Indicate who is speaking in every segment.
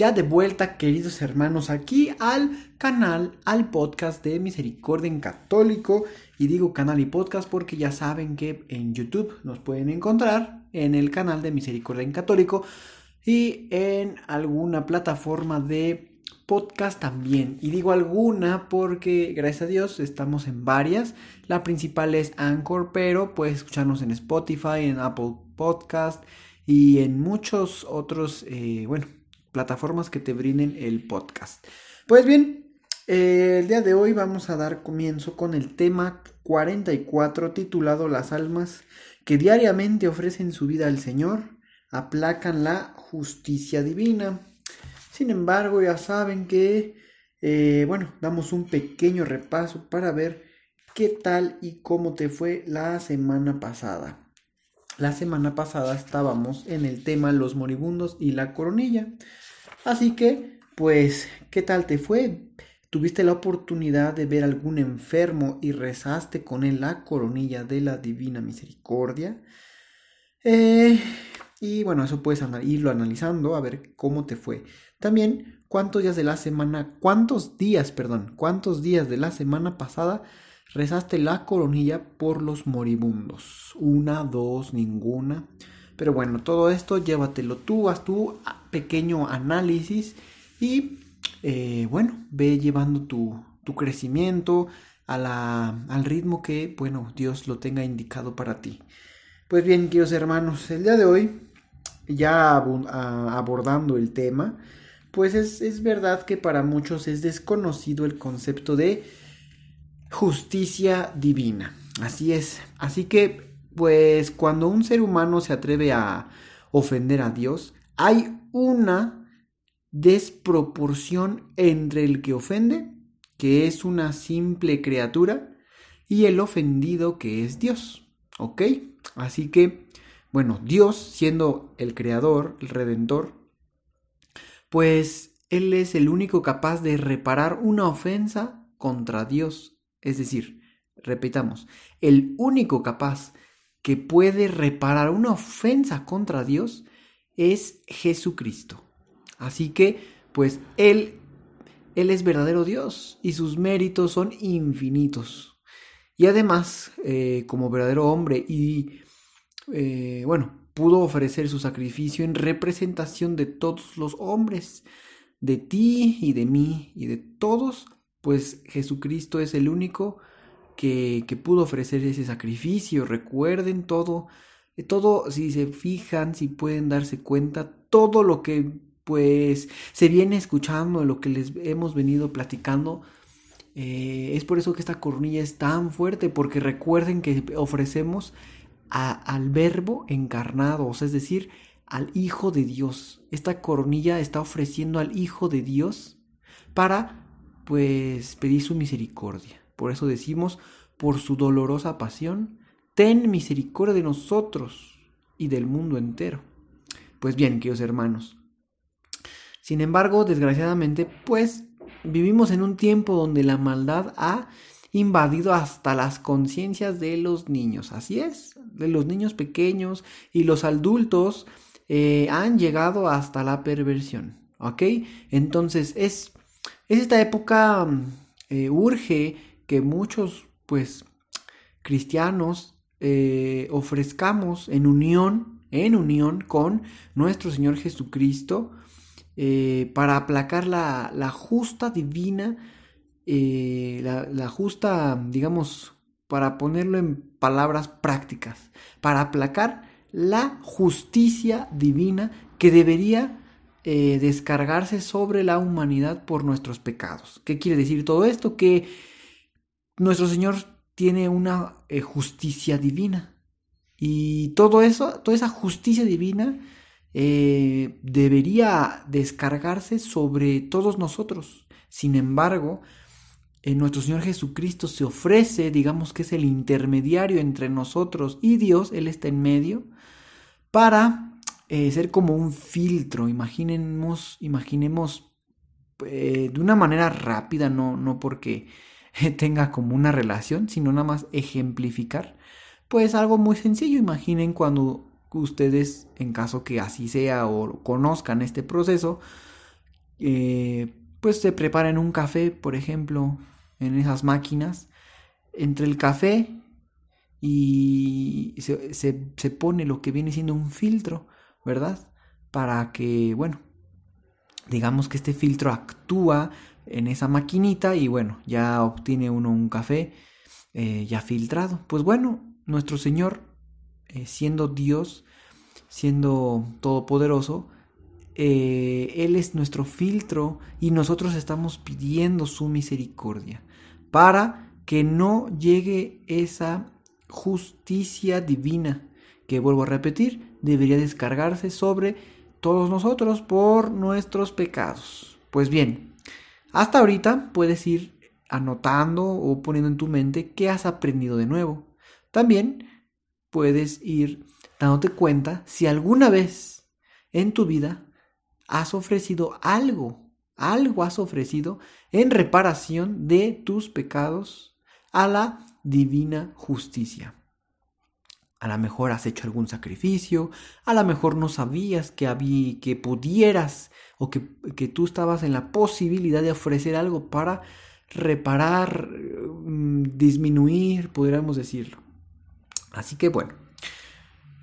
Speaker 1: Ya de vuelta, queridos hermanos, aquí al canal, al podcast de Misericordia en Católico. Y digo canal y podcast porque ya saben que en YouTube nos pueden encontrar en el canal de Misericordia en Católico y en alguna plataforma de podcast también. Y digo alguna porque gracias a Dios estamos en varias. La principal es Anchor, pero puedes escucharnos en Spotify, en Apple Podcast y en muchos otros, eh, bueno, plataformas que te brinden el podcast. Pues bien, eh, el día de hoy vamos a dar comienzo con el tema 44 titulado Las almas que diariamente ofrecen su vida al Señor aplacan la justicia divina. Sin embargo, ya saben que, eh, bueno, damos un pequeño repaso para ver qué tal y cómo te fue la semana pasada. La semana pasada estábamos en el tema los moribundos y la coronilla. Así que, pues, ¿qué tal te fue? ¿Tuviste la oportunidad de ver algún enfermo y rezaste con él la coronilla de la Divina Misericordia? Eh, y bueno, eso puedes irlo analizando a ver cómo te fue. También, cuántos días de la semana, cuántos días, perdón, cuántos días de la semana pasada rezaste la coronilla por los moribundos. Una, dos, ninguna. Pero bueno, todo esto llévatelo tú, haz tu pequeño análisis y eh, bueno, ve llevando tu, crecimiento a la, al ritmo que, bueno, Dios lo tenga indicado para ti. Pues bien, queridos hermanos, el día de hoy, ya abordando el tema, pues es, es verdad que para muchos es desconocido el concepto de justicia divina. Así es. Así que pues cuando un ser humano se atreve a ofender a Dios, hay una desproporción entre el que ofende, que es una simple criatura, y el ofendido, que es Dios. ¿Ok? Así que, bueno, Dios siendo el creador, el redentor, pues Él es el único capaz de reparar una ofensa contra Dios. Es decir, repitamos, el único capaz que puede reparar una ofensa contra Dios es Jesucristo. Así que, pues, Él, Él es verdadero Dios y sus méritos son infinitos. Y además, eh, como verdadero hombre y, eh, bueno, pudo ofrecer su sacrificio en representación de todos los hombres, de ti y de mí y de todos, pues Jesucristo es el único que, pudo ofrecer ese sacrificio. Recuerden todo, todo, si se fijan, si pueden darse cuenta, todo lo que pues se viene escuchando, lo que les hemos venido platicando. Eh, es por eso que esta coronilla es tan fuerte, porque recuerden que ofrecemos al verbo encarnado, o sea, es decir, al Hijo de Dios. Esta coronilla está ofreciendo al Hijo de Dios para, pues, pedir su misericordia. Por eso decimos, por su dolorosa pasión, ten misericordia de nosotros y del mundo entero. Pues bien, queridos hermanos. Sin embargo, desgraciadamente, pues vivimos en un tiempo donde la maldad ha invadido hasta las conciencias de los niños. Así es, de los niños pequeños y los adultos eh, han llegado hasta la perversión. ¿Ok? Entonces es, esta época eh, urge que muchos, pues, cristianos eh, ofrezcamos en unión, en unión con nuestro Señor Jesucristo, eh, para aplacar la, justa divina, la, la, justa, digamos, para ponerlo en palabras prácticas, para aplacar la justicia divina que debería descargarse sobre la humanidad por nuestros pecados. ¿Qué quiere decir todo esto? Que nuestro Señor tiene una eh, justicia divina. Y todo eso, toda esa justicia divina eh, debería descargarse sobre todos nosotros. Sin embargo, eh, nuestro Señor Jesucristo se ofrece, digamos que es el intermediario entre nosotros y Dios, Él está en medio, para eh, ser como un filtro. Imaginemos, imaginemos de una manera rápida, no, no porque tenga como una relación, sino nada más ejemplificar. Pues algo muy sencillo, imaginen cuando ustedes, en caso que así sea o conozcan este proceso, eh, pues se preparen un café, por ejemplo, en esas máquinas. Entre el café y se, se, pone lo que viene siendo un filtro, ¿verdad? Para que, bueno, digamos que este filtro actúa en esa maquinita y bueno, ya obtiene uno un café eh, ya filtrado. Pues bueno, nuestro Señor eh, siendo Dios, siendo todopoderoso, eh, Él es nuestro filtro y nosotros estamos pidiendo su misericordia para que no llegue esa justicia divina que vuelvo a repetir, debería descargarse sobre todos nosotros por nuestros pecados. Pues bien, hasta ahorita puedes ir anotando o poniendo en tu mente qué has aprendido de nuevo. También puedes ir dándote cuenta si alguna vez en tu vida has ofrecido algo, algo has ofrecido en reparación de tus pecados a la divina justicia. A lo mejor has hecho algún sacrificio, a lo mejor no sabías que, había, que pudieras o que, que tú estabas en la posibilidad de ofrecer algo para reparar, mm, disminuir, podríamos decirlo. Así que bueno,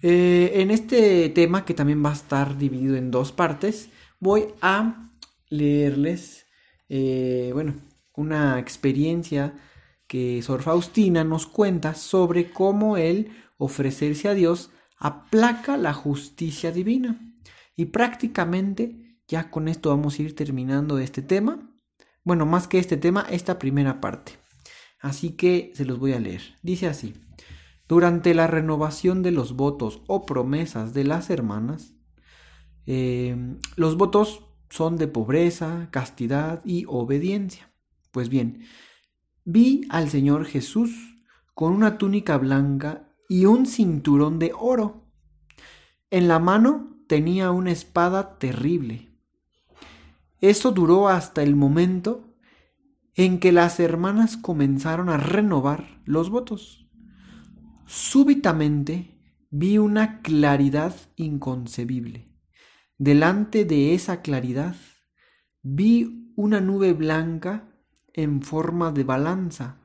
Speaker 1: eh, en este tema que también va a estar dividido en dos partes, voy a leerles, eh, bueno, una experiencia que Sor Faustina nos cuenta sobre cómo el ofrecerse a Dios aplaca la justicia divina. Y prácticamente ya con esto vamos a ir terminando este tema. Bueno, más que este tema, esta primera parte. Así que se los voy a leer. Dice así. Durante la renovación de los votos o promesas de las hermanas, eh, los votos son de pobreza, castidad y obediencia. Pues bien, vi al Señor Jesús con una túnica blanca y un cinturón de oro. En la mano tenía una espada terrible. Eso duró hasta el momento en que las hermanas comenzaron a renovar los votos. Súbitamente vi una claridad inconcebible. Delante de esa claridad vi una nube blanca en forma de balanza.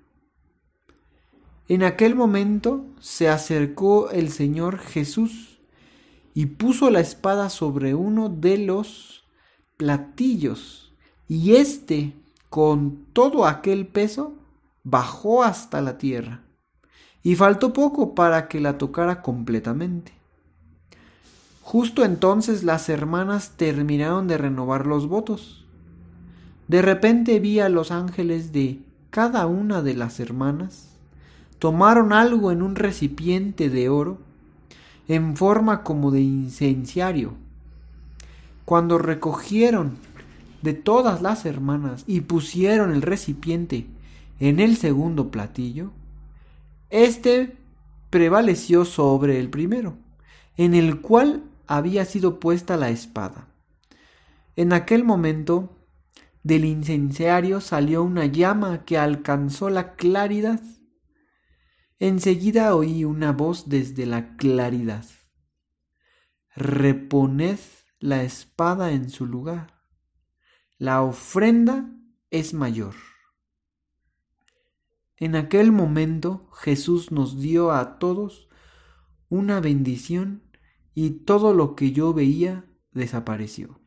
Speaker 1: En aquel momento se acercó el Señor Jesús y puso la espada sobre uno de los platillos, y éste, con todo aquel peso, bajó hasta la tierra y faltó poco para que la tocara completamente. Justo entonces las hermanas terminaron de renovar los votos. De repente vi a los ángeles de cada una de las hermanas tomaron algo en un recipiente de oro en forma como de incenciario. Cuando recogieron de todas las hermanas y pusieron el recipiente en el segundo platillo, este prevaleció sobre el primero, en el cual había sido puesta la espada. En aquel momento, del incenciario salió una llama que alcanzó la claridad. Enseguida oí una voz desde la claridad. Reponed la espada en su lugar. La ofrenda es mayor. En aquel momento Jesús nos dio a todos una bendición y todo lo que yo veía desapareció.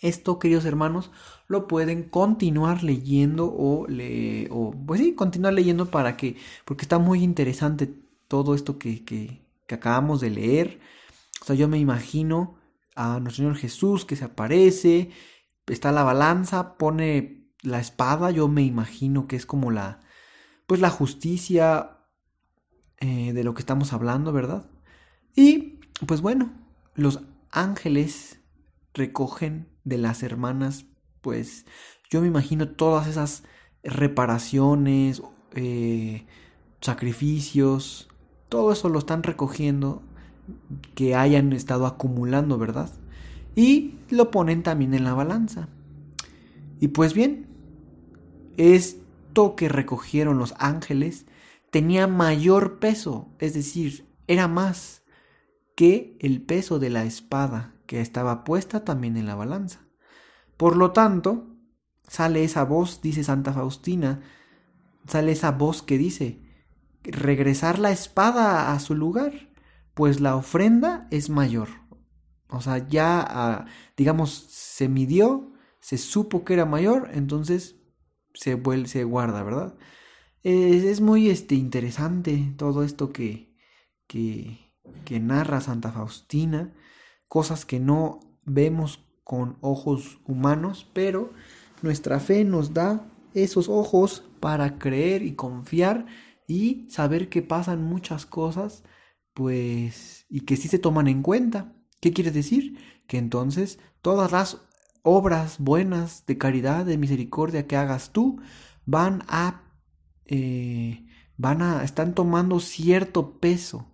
Speaker 1: Esto, queridos hermanos, lo pueden continuar leyendo o, le, o pues sí, continuar leyendo para que, porque está muy interesante todo esto que, que, acabamos de leer. O sea, yo me imagino a nuestro Señor Jesús que se aparece, está la balanza, pone la espada yo me imagino que es como la, pues la justicia eh, de lo que estamos hablando, ¿verdad? Y pues bueno, los ángeles recogen de las hermanas, pues yo me imagino todas esas reparaciones, eh, sacrificios, todo eso lo están recogiendo que hayan estado acumulando, ¿verdad? Y lo ponen también en la balanza. Y pues bien, esto que recogieron los ángeles tenía mayor peso, es decir, era más que el peso de la espada que estaba puesta también en la balanza. Por lo tanto, sale esa voz, dice Santa Faustina, sale esa voz que dice, regresar la espada a su lugar, pues la ofrenda es mayor. O sea, ya, ah, digamos, se midió, se supo que era mayor, entonces se, vuelve, se guarda, ¿verdad? Es, muy este, interesante todo esto que, que, que narra Santa Faustina, cosas que no vemos con ojos humanos, pero nuestra fe nos da esos ojos para creer y confiar y saber que pasan muchas cosas, pues, y que sí se toman en cuenta. ¿Qué quiere decir? Que entonces todas las obras buenas de caridad, de misericordia que hagas tú, van a, eh, van a, están tomando cierto peso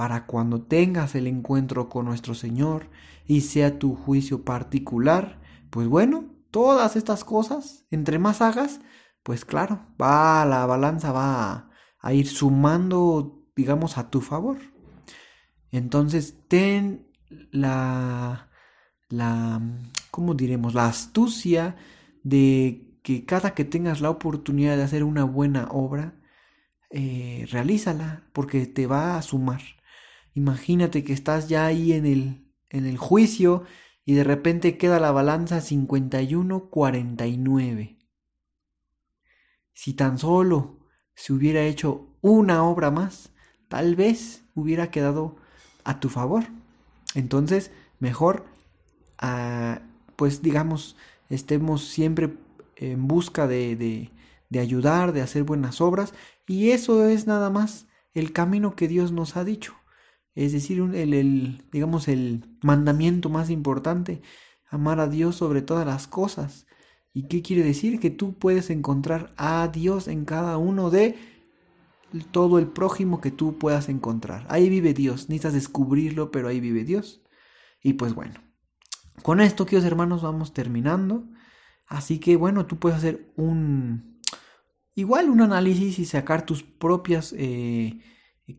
Speaker 1: para cuando tengas el encuentro con nuestro Señor y sea tu juicio particular, pues bueno, todas estas cosas, entre más hagas, pues claro, va la balanza va a ir sumando, digamos, a tu favor. Entonces, ten la, la, ¿cómo diremos? La astucia de que cada que tengas la oportunidad de hacer una buena obra, eh, realízala, porque te va a sumar. Imagínate que estás ya ahí en el, en el juicio y de repente queda la balanza 51-49. Si tan solo si hubiera hecho una obra más, tal vez hubiera quedado a tu favor. Entonces, mejor, ah, pues digamos, estemos siempre en busca de, de, de ayudar, de hacer buenas obras, y eso es nada más el camino que Dios nos ha dicho. Es decir, el, el, digamos, el mandamiento más importante, amar a Dios sobre todas las cosas ¿Y qué quiere decir? Que tú puedes encontrar a Dios en cada uno de todo el prójimo que tú puedas encontrar. Ahí vive Dios, necesitas descubrirlo, pero ahí vive Dios. Y pues bueno, con esto, queridos hermanos, vamos terminando. Así que bueno, tú puedes hacer un, igual un análisis y sacar tus propios eh,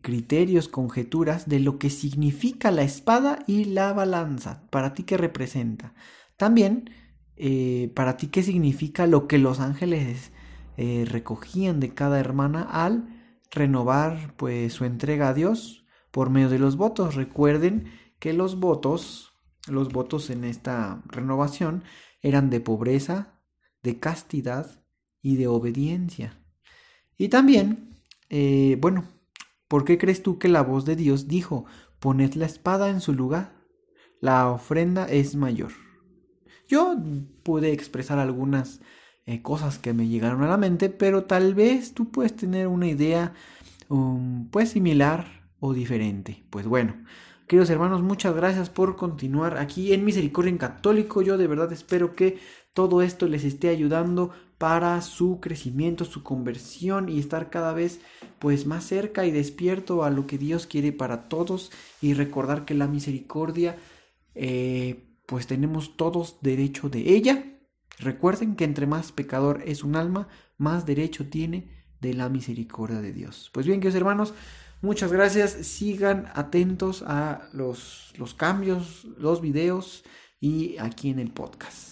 Speaker 1: criterios, conjeturas de lo que significa la espada y la balanza. Para ti, ¿qué representa? También eh, para ti qué significa lo que los ángeles eh, recogían de cada hermana al renovar pues su entrega a Dios por medio de los votos. Recuerden que los votos, los votos en esta renovación eran de pobreza, de castidad y de obediencia. Y también, eh, bueno, ¿por qué crees tú que la voz de Dios dijo, poned la espada en su lugar? La ofrenda es mayor. Yo pude expresar algunas eh, cosas que me llegaron a la mente, pero tal vez tú puedes tener una idea um, pues similar o diferente. Pues bueno, queridos hermanos, muchas gracias por continuar aquí en Misericordia en Católico. Yo de verdad espero que todo esto les esté ayudando para su crecimiento, su conversión y estar cada vez pues más cerca y despierto a lo que Dios quiere para todos y recordar que la misericordia eh, pues tenemos todos derecho de ella. Recuerden que entre más pecador es un alma, más derecho tiene de la misericordia de Dios. Pues bien, queridos hermanos, muchas gracias. Sigan atentos a los, los cambios, los videos y aquí en el podcast.